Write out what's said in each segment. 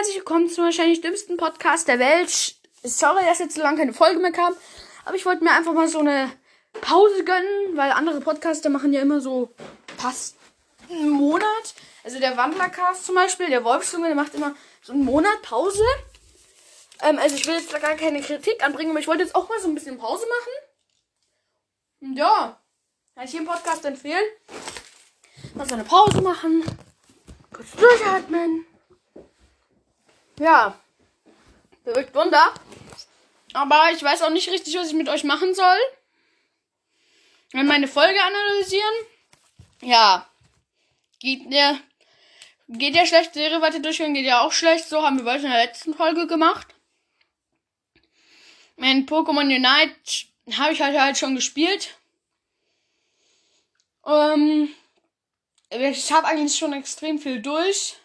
herzlich willkommen zum wahrscheinlich dümmsten Podcast der Welt. Sorry, dass jetzt so lange keine Folge mehr kam, aber ich wollte mir einfach mal so eine Pause gönnen, weil andere Podcaster machen ja immer so fast einen Monat. Also der Wandlercast zum Beispiel, der Wolfsjunge, der macht immer so einen Monat Pause. Ähm, also ich will jetzt da gar keine Kritik anbringen, aber ich wollte jetzt auch mal so ein bisschen Pause machen. Und ja, kann ich jedem Podcast empfehlen. Mal so eine Pause machen. Kurz durchatmen. Ja. Bewirkt Wunder. Aber ich weiß auch nicht richtig, was ich mit euch machen soll. Wenn meine Folge analysieren. Ja. Geht ja. Geht ja schlecht. Serie weiter durchgehen geht ja auch schlecht. So haben wir bald in der letzten Folge gemacht. Mein Pokémon Unite habe ich halt, halt schon gespielt. Ähm, ich habe eigentlich schon extrem viel durch.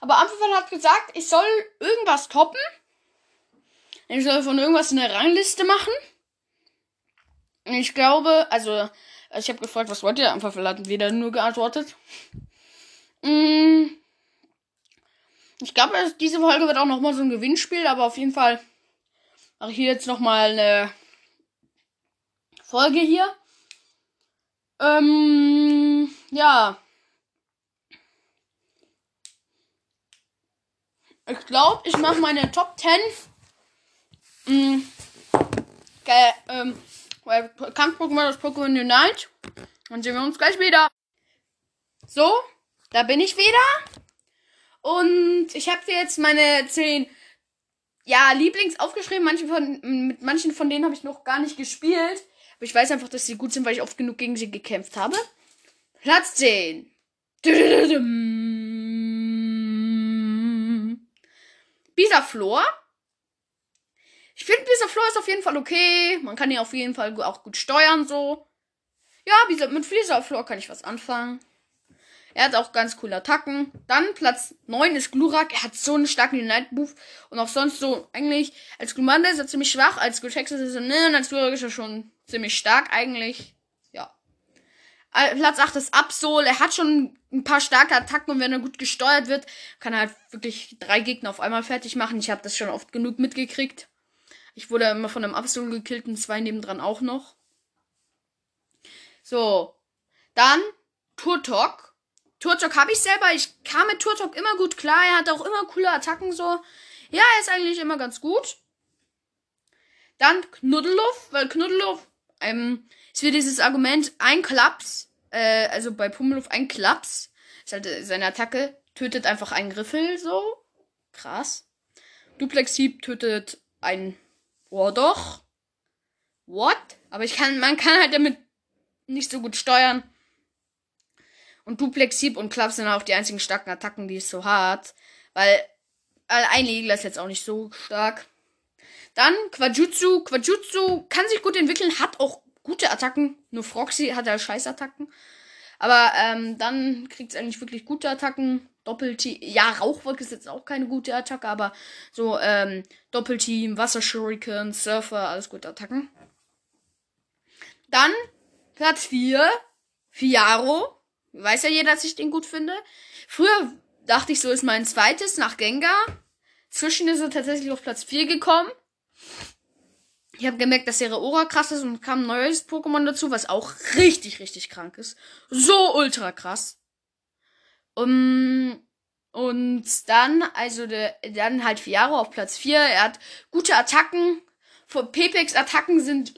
Aber Ampelfall hat gesagt, ich soll irgendwas toppen. Ich soll von irgendwas eine Rangliste machen. Ich glaube, also, ich habe gefragt, was wollt ihr? Ampelfall hat wieder nur geantwortet. Mm. Ich glaube, diese Folge wird auch nochmal so ein Gewinnspiel, aber auf jeden Fall mache ich hier jetzt nochmal eine Folge hier. Ähm, ja. Ich glaube, ich mache meine Top 10. Mm, okay, ähm, Kampf-Pokémon das Pokémon Unite. Dann sehen wir uns gleich wieder. So, da bin ich wieder. Und ich habe jetzt meine 10 ja, Lieblings aufgeschrieben. Manche von, mit manchen von denen habe ich noch gar nicht gespielt. Aber ich weiß einfach, dass sie gut sind, weil ich oft genug gegen sie gekämpft habe. Platz 10. Bisaflor. Ich finde, Bisaflor ist auf jeden Fall okay. Man kann ihn auf jeden Fall auch gut steuern, so. Ja, mit Bisaflor kann ich was anfangen. Er hat auch ganz coole Attacken. Dann Platz 9 ist Glurak. Er hat so einen starken Unite-Move. Und auch sonst so, eigentlich, als Glumanda ist er ziemlich schwach. Als Glutex ist er, ne, als Glurak ist er schon ziemlich stark, eigentlich. Ja. Platz 8 ist Absol. Er hat schon ein paar starke Attacken und wenn er gut gesteuert wird, kann er halt wirklich drei Gegner auf einmal fertig machen. Ich habe das schon oft genug mitgekriegt. Ich wurde immer von einem Absol gekillt und zwei nebendran auch noch. So. Dann Turtok. Turtok habe ich selber. Ich kam mit Turtok immer gut klar. Er hat auch immer coole Attacken so. Ja, er ist eigentlich immer ganz gut. Dann Knuddeluff, weil Knuddeluff, ähm, ist wieder dieses Argument, ein Klaps, äh, also bei Pummeluff ein Klaps, ist halt äh, seine Attacke, tötet einfach einen Griffel, so. Krass. Duplex Hieb tötet ein, oh doch. What? Aber ich kann, man kann halt damit nicht so gut steuern. Und Duplex, Sieb und Klapp sind auch die einzigen starken Attacken, die es so hat. Weil ein Igler ist jetzt auch nicht so stark. Dann Quajutsu. Quajutsu kann sich gut entwickeln, hat auch gute Attacken. Nur Froxy hat ja Scheißattacken. Aber ähm, dann kriegt es eigentlich wirklich gute Attacken. Doppelteam. Ja, Rauchwolke ist jetzt auch keine gute Attacke, aber so ähm, Doppelteam, Wasserschuriken, Surfer, alles gute Attacken. Dann Platz 4, Fiaro. Weiß ja jeder, dass ich den gut finde. Früher dachte ich so, ist mein zweites nach Gengar. Zwischen ist er tatsächlich auf Platz 4 gekommen. Ich habe gemerkt, dass ihre Aura krass ist und kam ein neues Pokémon dazu, was auch richtig, richtig krank ist. So ultra krass. Um, und dann, also de, dann halt Fiaro auf Platz 4. Er hat gute Attacken, Pepex Attacken sind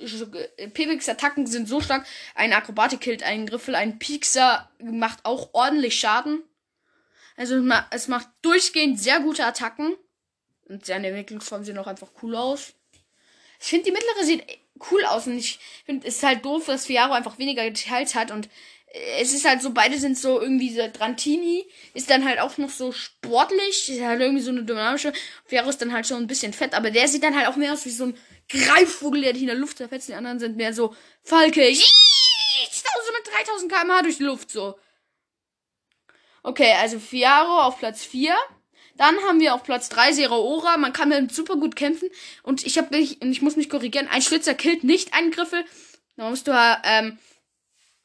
Pepex Attacken sind so stark. Ein Akrobatik killt einen Griffel, ein Piekser macht auch ordentlich Schaden. Also es macht durchgehend sehr gute Attacken und seine Entwicklungsformen sehen auch einfach cool aus. Ich finde die mittlere sieht cool aus und ich finde es ist halt doof, dass Fiaro einfach weniger Details hat und es ist halt so, beide sind so irgendwie so, Drantini ist dann halt auch noch so sportlich, ist halt irgendwie so eine dynamische, Fiaro ist dann halt schon ein bisschen fett, aber der sieht dann halt auch mehr aus wie so ein Greifvogel, der dich in der Luft zerfetzt. Die anderen sind mehr so Falke. Ich mit 3000 km/h durch die Luft so. Okay, also Fiaro auf Platz 4. Dann haben wir auf Platz 3 Zeraora. Man kann mit super gut kämpfen. Und ich habe mich, ich muss mich korrigieren. Ein Schlitzer killt nicht einen Griffel. Da musst du, ähm,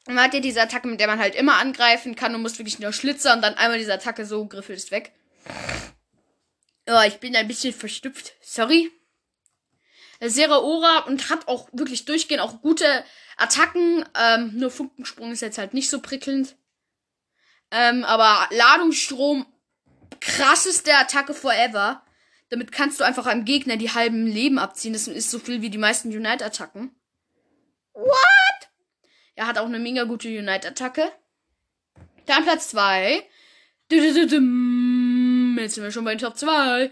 man hat ja diese Attacke, mit der man halt immer angreifen kann. Du musst wirklich nur Schlitzer und dann einmal diese Attacke so, Griffel ist weg. Ja, ich bin ein bisschen verstüpft. Sorry. Seraora und hat auch wirklich durchgehend auch gute Attacken. Ähm, nur Funkensprung ist jetzt halt nicht so prickelnd. Ähm, aber Ladungsstrom, krasseste Attacke forever. Damit kannst du einfach einem Gegner die halben Leben abziehen. Das ist so viel wie die meisten Unite-Attacken. What? Er hat auch eine mega gute Unite-Attacke. Dann Platz 2. Jetzt sind wir schon bei Top 2.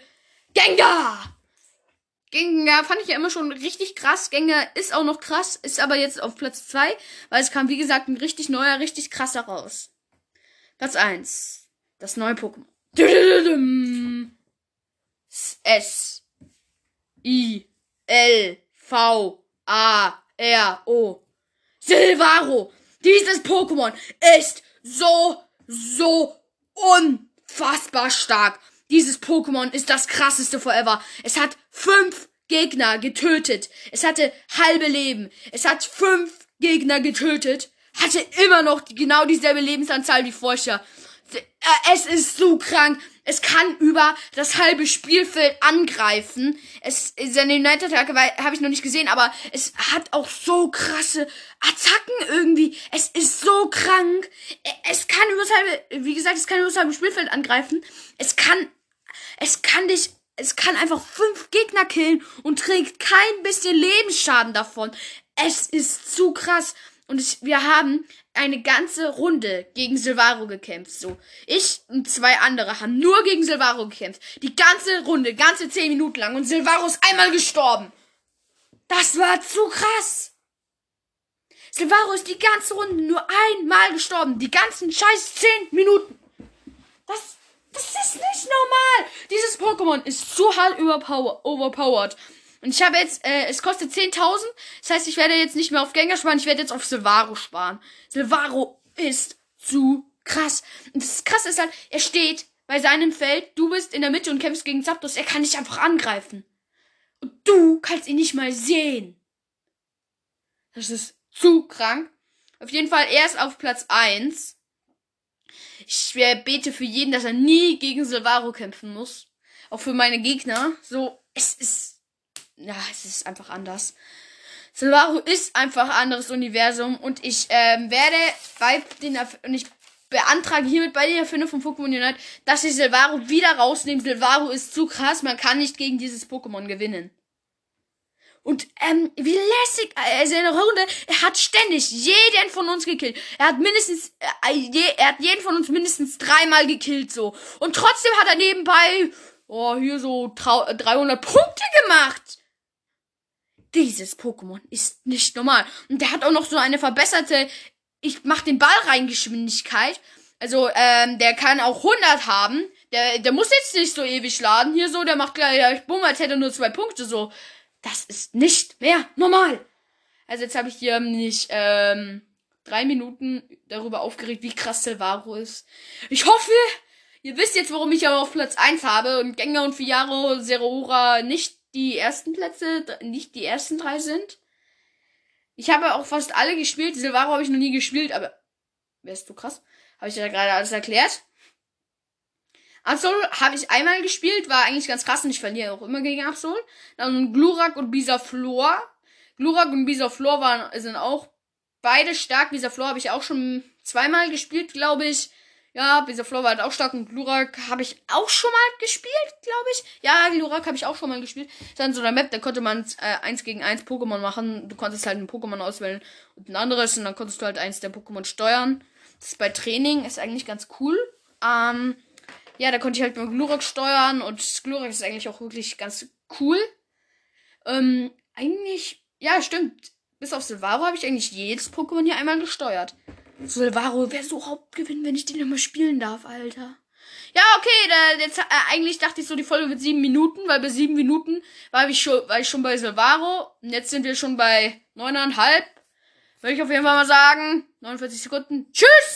Gengar! Gengar fand ich ja immer schon richtig krass. Gengar ist auch noch krass, ist aber jetzt auf Platz 2, weil es kam, wie gesagt, ein richtig neuer, richtig krasser raus. Platz 1. Das neue Pokémon. S. I. L. V. A. R. O. Silvaro. Dieses Pokémon ist so, so unfassbar stark. Dieses Pokémon ist das krasseste forever. Es hat fünf Gegner getötet. Es hatte halbe Leben. Es hat fünf Gegner getötet. Hatte immer noch genau dieselbe Lebensanzahl wie vorher. Äh, es ist so krank. Es kann über das halbe Spielfeld angreifen. Es seine United Attacke habe ich noch nicht gesehen, aber es hat auch so krasse Attacken irgendwie. Es ist so krank. Es kann über das halbe, wie gesagt, es kann über das halbe Spielfeld angreifen. Es kann es kann dich es kann einfach fünf Gegner killen und trägt kein bisschen Lebensschaden davon. Es ist zu krass. Und ich, wir haben eine ganze Runde gegen Silvaro gekämpft. So. Ich und zwei andere haben nur gegen Silvaro gekämpft. Die ganze Runde, ganze zehn Minuten lang. Und Silvaro ist einmal gestorben. Das war zu krass. Silvaro ist die ganze Runde nur einmal gestorben. Die ganzen scheiß zehn Minuten. Das, das ist nicht normal. Dieses Pokémon ist zu hart overpowered. Und ich habe jetzt, äh, es kostet 10.000. Das heißt, ich werde jetzt nicht mehr auf Gänger sparen, ich werde jetzt auf Silvaro sparen. Silvaro ist zu krass. Und das krasse ist halt, er steht bei seinem Feld, du bist in der Mitte und kämpfst gegen Zapdos, er kann dich einfach angreifen. Und du kannst ihn nicht mal sehen. Das ist zu krank. Auf jeden Fall, er ist auf Platz 1. Ich bete für jeden, dass er nie gegen Silvaro kämpfen muss. Auch für meine Gegner. So, es ist ja, es ist einfach anders. Silvaro ist einfach ein anderes Universum und ich ähm, werde bei den und ich beantrage hiermit bei der Erfindung von Pokémon Unite, dass ich Silvaro wieder rausnehme. Silvaro ist zu krass, man kann nicht gegen dieses Pokémon gewinnen. Und ähm, wie lässig, also in der Runde, er hat ständig jeden von uns gekillt. Er hat mindestens, äh, je, er hat jeden von uns mindestens dreimal gekillt so. Und trotzdem hat er nebenbei, oh, hier so 300 Punkte gemacht. Dieses Pokémon ist nicht normal. Und der hat auch noch so eine verbesserte, ich mach den Ball rein Geschwindigkeit. Also, ähm, der kann auch 100 haben. Der, der muss jetzt nicht so ewig laden. Hier so, der macht gleich, bumm, als hätte er nur zwei Punkte so. Das ist nicht mehr normal. Also jetzt habe ich hier nicht, ähm, drei Minuten darüber aufgeregt, wie krass Silvaro ist. Ich hoffe, ihr wisst jetzt, warum ich aber auf Platz 1 habe und Gengar und Fiaro Zeraora nicht die ersten Plätze, nicht die ersten drei sind. Ich habe auch fast alle gespielt. Silvaro habe ich noch nie gespielt, aber wärst du krass? Habe ich ja gerade alles erklärt. Absol habe ich einmal gespielt, war eigentlich ganz krass und ich verliere auch immer gegen Absol. Dann Glurak und Bisaflor. Glurak und Bisaflor waren, sind auch beide stark. Bisaflor habe ich auch schon zweimal gespielt, glaube ich. Ja, Bisaflor war halt auch stark und Glurak habe ich auch schon mal gespielt, glaube ich. Ja, Glurak habe ich auch schon mal gespielt. Dann so einer Map, da konnte man äh, eins gegen eins Pokémon machen. Du konntest halt ein Pokémon auswählen und ein anderes und dann konntest du halt eins der Pokémon steuern. Das ist bei Training ist eigentlich ganz cool. Ähm, ja, da konnte ich halt mit Glurak steuern und Glurak ist eigentlich auch wirklich ganz cool. Ähm, eigentlich, ja, stimmt. Bis auf Silvaro habe ich eigentlich jedes Pokémon hier einmal gesteuert. Silvaro, wer so überhaupt gewinnen, wenn ich den immer spielen darf, Alter? Ja, okay, da, jetzt, äh, eigentlich dachte ich so, die Folge wird sieben Minuten, weil bei sieben Minuten war ich schon, war ich schon bei Silvaro. Und jetzt sind wir schon bei neuneinhalb. Würde ich auf jeden Fall mal sagen. 49 Sekunden. Tschüss!